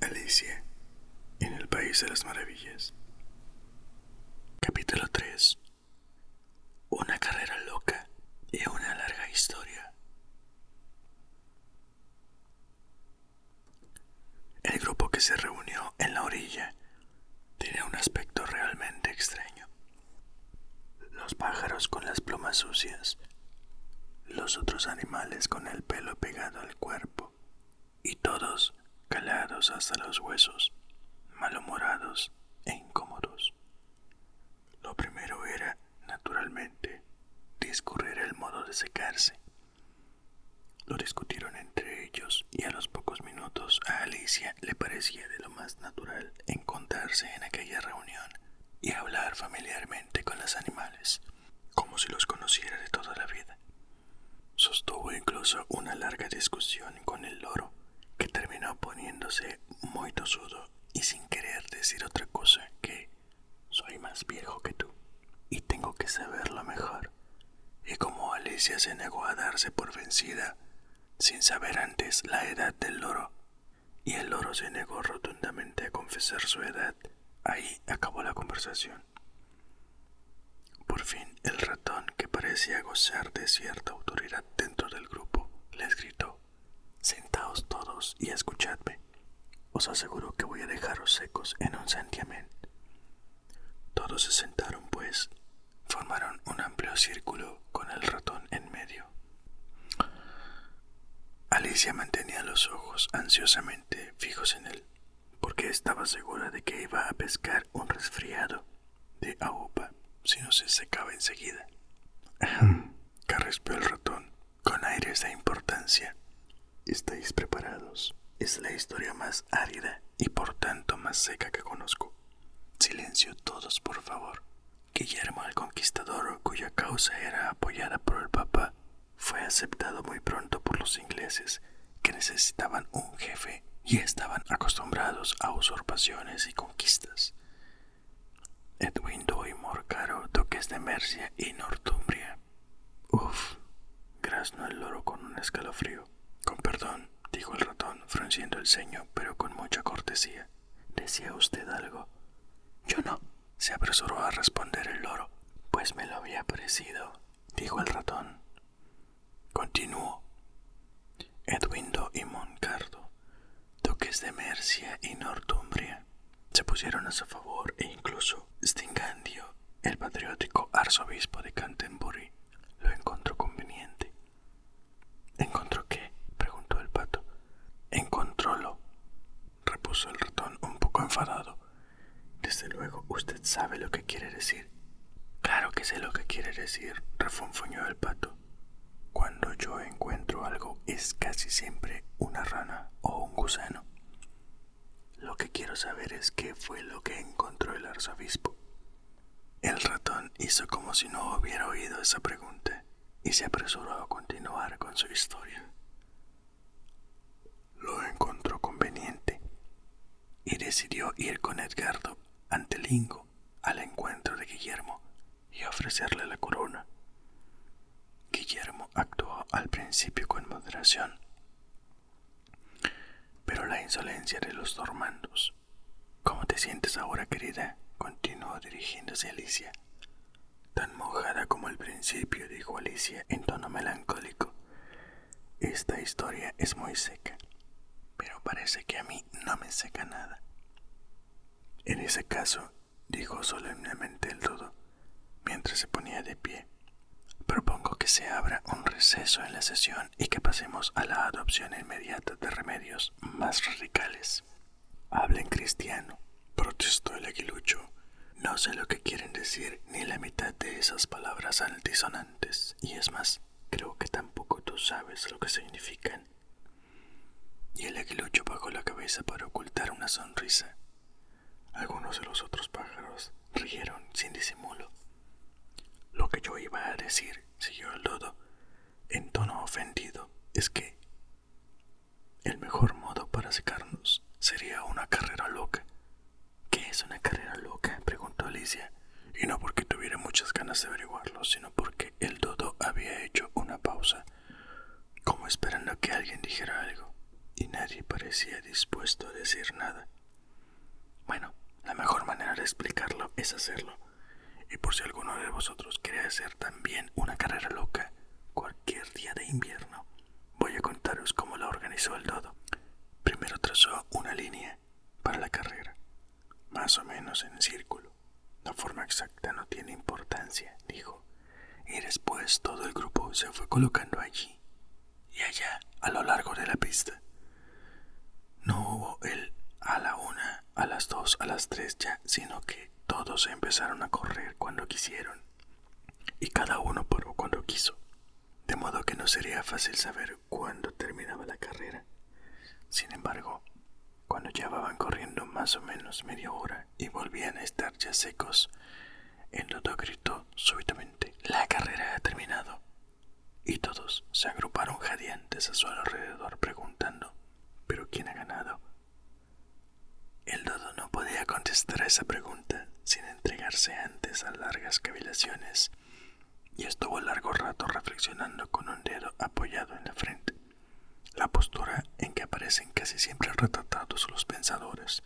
Alicia en el País de las Maravillas. Capítulo 3. Una carrera loca y una larga historia. El grupo que se reunió en la orilla tenía un aspecto realmente extraño. Los pájaros con las plumas sucias, los otros animales con el pelo pegado al cuerpo, y todos calados hasta los huesos, malhumorados e incómodos. Lo primero era, naturalmente, discurrir el modo de secarse. Lo discutieron entre ellos y a los pocos minutos a Alicia le parecía de lo más natural encontrarse en aquella reunión y hablar familiarmente con los animales, como si los conociera de toda la vida. Incluso una larga discusión con el loro, que terminó poniéndose muy tosudo y sin querer decir otra cosa que soy más viejo que tú y tengo que saberlo mejor. Y como Alicia se negó a darse por vencida, sin saber antes la edad del loro, y el loro se negó rotundamente a confesar su edad, ahí acabó la conversación. Fin el ratón, que parecía gozar de cierta autoridad dentro del grupo, les gritó, Sentaos todos y escuchadme. Os aseguro que voy a dejaros secos en un santiamén. Todos se sentaron, pues, formaron un amplio círculo con el ratón en medio. Alicia mantenía los ojos ansiosamente fijos en él, porque estaba segura de que iba a pescar un resfriado de aupa si no se secaba enseguida. Carraspeó el ratón con aires de importancia. ¿Estáis preparados? Es la historia más árida y por tanto más seca que conozco. Silencio todos, por favor. Guillermo el Conquistador, cuya causa era apoyada por el Papa, fue aceptado muy pronto por los ingleses, que necesitaban un jefe y estaban acostumbrados a usurpaciones y conquistas. Edwindo y Morcaro, duques de Mercia y Northumbria. Uf, graznó el loro con un escalofrío. Con perdón, dijo el ratón, frunciendo el ceño, pero con mucha cortesía. ¿Decía usted algo? Yo no, se apresuró a responder el loro. Pues me lo había parecido, dijo el ratón. Continuó. Edwindo y Moncardo, duques de Mercia y Northumbria, se pusieron a su favor e incluso Stingandio, el patriótico arzobispo de Canterbury, lo encontró conveniente. ¿Encontró qué? preguntó el pato. Encontrólo, repuso el ratón un poco enfadado. Desde luego usted sabe lo que quiere decir. Claro que sé lo que quiere decir, refunfuñó el pato. Cuando yo encuentro algo es casi siempre una rana o un gusano. Que quiero saber es qué fue lo que encontró el arzobispo. El ratón hizo como si no hubiera oído esa pregunta y se apresuró a continuar con su historia. Lo encontró conveniente y decidió ir con Edgardo ante Lingo al encuentro de Guillermo y ofrecerle la corona. Guillermo actuó al principio con moderación, pero la insolencia de los dormandos. ¿Cómo te sientes ahora, querida? continuó dirigiéndose a Alicia. Tan mojada como al principio, dijo Alicia en tono melancólico. Esta historia es muy seca, pero parece que a mí no me seca nada. En ese caso, dijo solemnemente el todo, mientras se ponía de pie, propongo que se abra un receso en la sesión y que pasemos a la adopción inmediata de remedios más radicales. Hablen cristiano, protestó el aguilucho. No sé lo que quieren decir ni la mitad de esas palabras altisonantes, y es más, creo que tampoco tú sabes lo que significan. Y el aguilucho bajó la cabeza para ocultar una sonrisa. Algunos de los otros pájaros rieron sin disimulo. Yo iba a decir, siguió el dodo, en tono ofendido, es que el mejor modo para secarnos sería una carrera loca una carrera loca? preguntó Alicia. Y no porque tuviera muchas ganas de averiguarlo, sino porque el dodo había hecho una pausa, como esperando que alguien dijera algo, y nadie parecía dispuesto a decir nada. Bueno, la mejor manera de explicarlo es hacerlo. Y por si alguno de vosotros quiere hacer también una carrera loca, cualquier día de invierno, voy a contaros cómo la organizó el dodo. Primero trazó una línea para la carrera, más o menos en círculo. La forma exacta no tiene importancia, dijo, y después todo el grupo se fue colocando allí y allá a lo largo de la pista. No hubo el a la una, a las dos, a las tres ya, sino que todos empezaron a correr cuando quisieron y cada uno paró cuando quiso, de modo que no sería fácil saber cuándo terminaba la carrera. Sin embargo, cuando llevaban corriendo más o menos media hora y volvían a estar ya secos, el dodo gritó súbitamente, la carrera ha terminado. Y todos se agruparon jadeantes a su alrededor preguntando, ¿pero quién ha ganado? El dodo no podía contestar a esa pregunta sin entregarse antes a largas cavilaciones y estuvo largo rato reflexionando con un dedo apoyado en la frente, la postura en que aparecen casi siempre retratados los pensadores,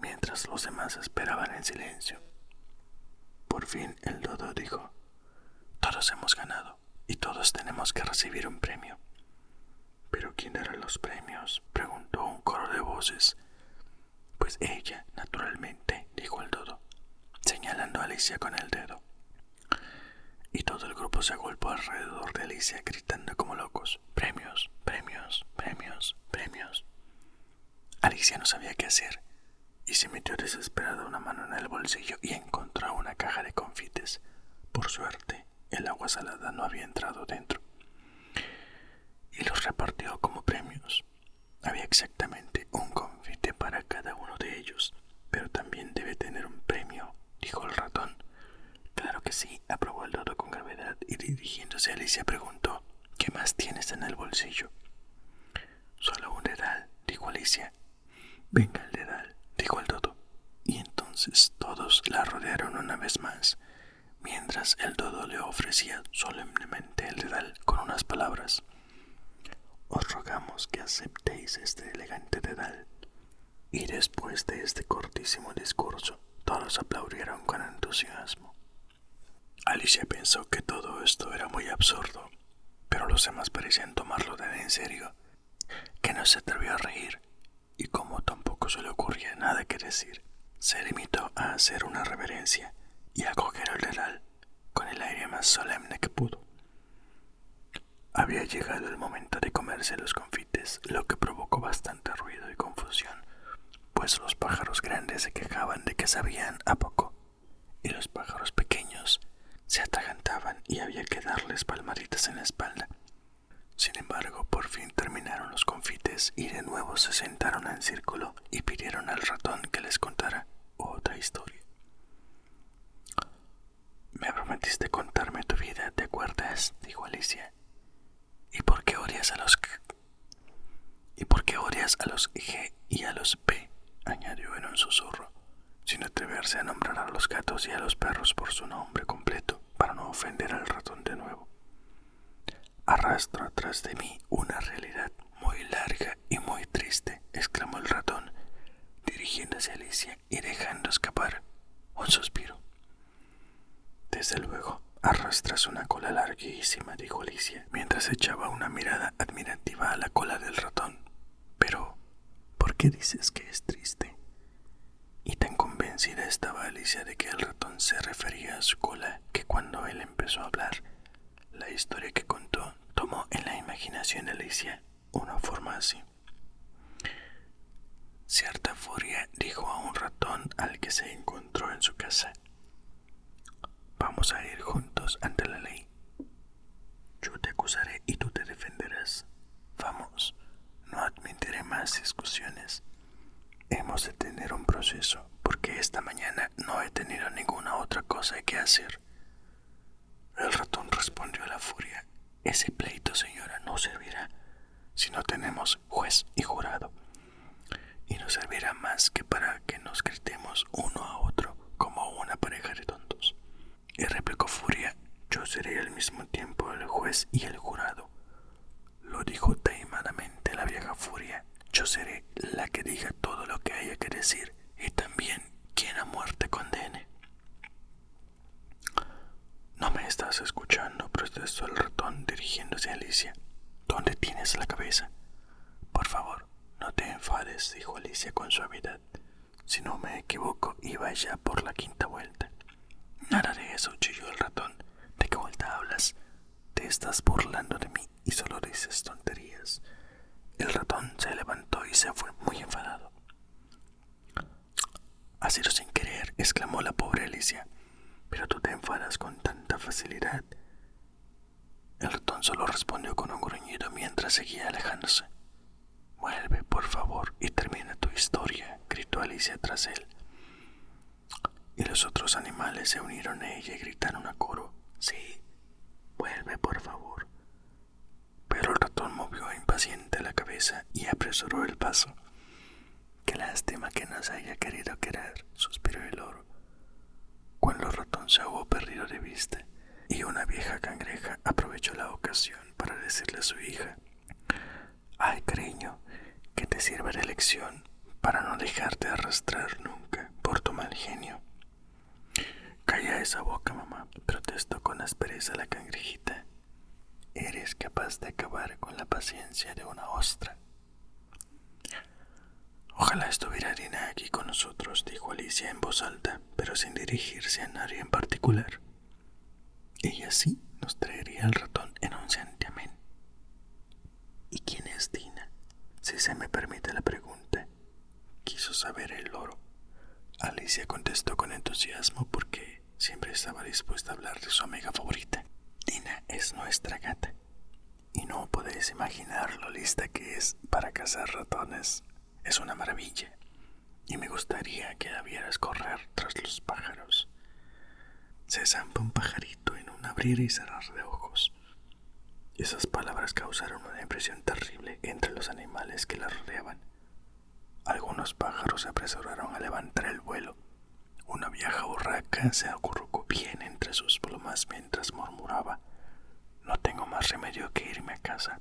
mientras los demás esperaban en silencio. Por fin el dodo dijo, todos hemos ganado y todos tenemos que recibir un premio. ¿Pero quién dará los premios? preguntó un coro de voces pues ella, naturalmente, dijo el dodo, señalando a Alicia con el dedo. Y todo el grupo se agolpó alrededor de Alicia gritando como locos, premios, premios, premios, premios. Alicia no sabía qué hacer y se metió desesperada una mano en el bolsillo y encontró una caja de confites. Por suerte, el agua salada no había entrado dentro. Y los repartió como premios. Había exactamente un confite para cada uno de ellos, pero también debe tener un premio, dijo el ratón. Claro que sí, aprobó el dodo con gravedad y dirigiéndose a Alicia preguntó, ¿qué más tienes en el bolsillo? Solo un dedal, dijo Alicia. Venga el dedal, dijo el dodo. Y entonces todos la rodearon una vez más, mientras el dodo le ofrecía solemnemente el dedal con unas palabras. Os rogamos que aceptéis este elegante dedal. Y después de este cortísimo discurso, todos aplaudieron con entusiasmo. Alicia pensó que todo esto era muy absurdo, pero los demás parecían tomarlo tan en serio que no se atrevió a reír, y como tampoco se le ocurría nada que decir, se limitó a hacer una reverencia y a coger el dedal con el aire más solemne que pudo. Había llegado el momento de comerse los confites, lo que provocó bastante ruido y confusión, pues los pájaros grandes se quejaban de que sabían a poco, y los pájaros pequeños se atragantaban y había que darles palmaditas en la espalda. Sin embargo, por fin terminaron los confites y de nuevo se sentaron en círculo y pidieron al ratón que les contara otra historia. Me prometiste contarme tu vida, ¿te acuerdas? dijo Alicia. ¿Y por qué odias a los? ¿Y odias a los G y a los P? añadió en un susurro, sin atreverse a nombrar a los gatos y a los perros por su nombre completo para no ofender al ratón de nuevo. Arrastro atrás de mí una realidad muy larga y muy triste, exclamó el ratón, dirigiéndose a Alicia y dejando escapar un suspiro. Desde luego, Arrastras una cola larguísima, dijo Alicia, mientras echaba una mirada admirativa a la cola del ratón. Pero, ¿por qué dices que es triste? Y tan convencida estaba Alicia de que el ratón se refería a su cola que cuando él empezó a hablar, la historia que contó tomó en la imaginación de Alicia una forma así. Cierta furia dijo a un ratón al que se encontró en su casa Vamos a ir juntos ante la ley. Yo te acusaré y tú te defenderás. Vamos, no admitiré más discusiones. Hemos de tener un proceso, porque esta mañana no he tenido ninguna otra cosa que hacer. El ratón respondió a la furia. Ese pleito, señora, no servirá si no tenemos juez y jurado. Y no servirá más que para que nos gritemos mirándolos uno a otro como una pareja de tontos. Y replicó Furia, yo seré al mismo tiempo el juez y el jurado. Lo dijo taimadamente la vieja Furia, yo seré la que diga todo lo que haya que decir y también quien a muerte condene. No me estás escuchando, protestó el ratón dirigiéndose a Alicia. ¿Dónde tienes la cabeza? Por favor, no te enfades, dijo Alicia con suavidad. Si no me equivoco, iba ya por la quinta vuelta. Nada de eso, chilló el ratón. ¿De qué vuelta hablas? Te estás burlando de mí y solo dices tonterías. El ratón se levantó y se fue muy enfadado. Ha sido sin querer, exclamó la pobre Alicia. Pero tú te enfadas con tanta facilidad. El ratón solo respondió con un gruñido mientras seguía alejándose. Vuelve, por favor, y termina tu historia, gritó Alicia tras él. Y los otros animales se unieron a ella y gritaron a coro. Sí, vuelve, por favor. Pero el ratón movió impaciente la cabeza y apresuró el paso. Qué lástima que nos haya querido querer, suspiró el oro. Cuando el ratón se hubo perdido de vista, y una vieja cangreja aprovechó la ocasión para decirle a su hija, Ay, cariño, que te sirva de lección para no dejarte arrastrar nunca por tu mal genio. Calla esa boca, mamá, protestó con aspereza la cangrejita. Eres capaz de acabar con la paciencia de una ostra. Ojalá estuviera Dina aquí con nosotros, dijo Alicia en voz alta, pero sin dirigirse a nadie en particular. Ella sí nos traería al ratón en un santiamén. ¿Y quién es Dina? Si se me permite la pregunta, quiso saber el loro. Alicia contestó con entusiasmo porque siempre estaba dispuesta a hablar de su amiga favorita. Dina es nuestra gata. Y no podéis imaginar lo lista que es para cazar ratones es una maravilla y me gustaría que la vieras correr tras los pájaros. Se zampa un pajarito en un abrir y cerrar de. Esas palabras causaron una impresión terrible entre los animales que la rodeaban. Algunos pájaros se apresuraron a levantar el vuelo. Una vieja burraca se acurrucó bien entre sus plumas mientras murmuraba: No tengo más remedio que irme a casa.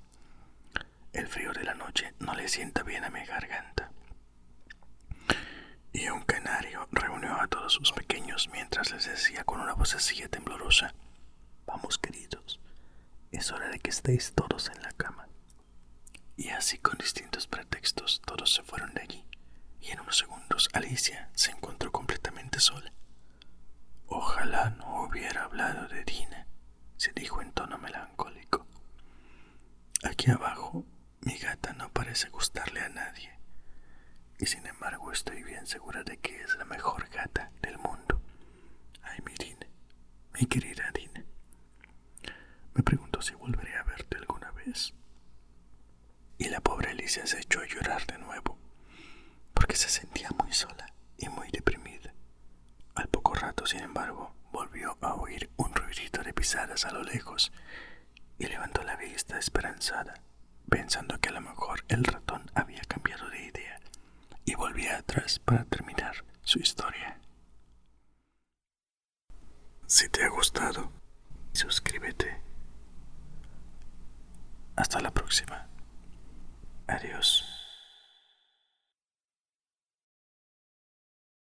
El frío de la noche no le sienta bien a mi garganta. Y un canario reunió a todos sus pequeños mientras les decía con una vocecilla temblorosa, Vamos queridos, es hora de que estéis todos en la cama. Y así con distintos pretextos todos se fueron de allí, y en unos segundos Alicia se encontró completamente sola. Ojalá no hubiera hablado de Dina, se dijo en tono melancólico. Aquí abajo mi gata no parece gustarle a nadie, y sin embargo estoy bien segura de que es la mejor gata del mundo. Ay, mi Dina, mi querida Dina. Me pregunto si volveré a verte alguna vez. Y la pobre Alicia se echó a llorar de nuevo, porque se sentía muy sola y muy deprimida. Al poco rato, sin embargo, volvió a oír un ruidito de pisadas a lo lejos y levantó la vista esperanzada pensando que a lo mejor el ratón había cambiado de idea y volvía atrás para terminar su historia. Si te ha gustado, suscríbete. Hasta la próxima. Adiós.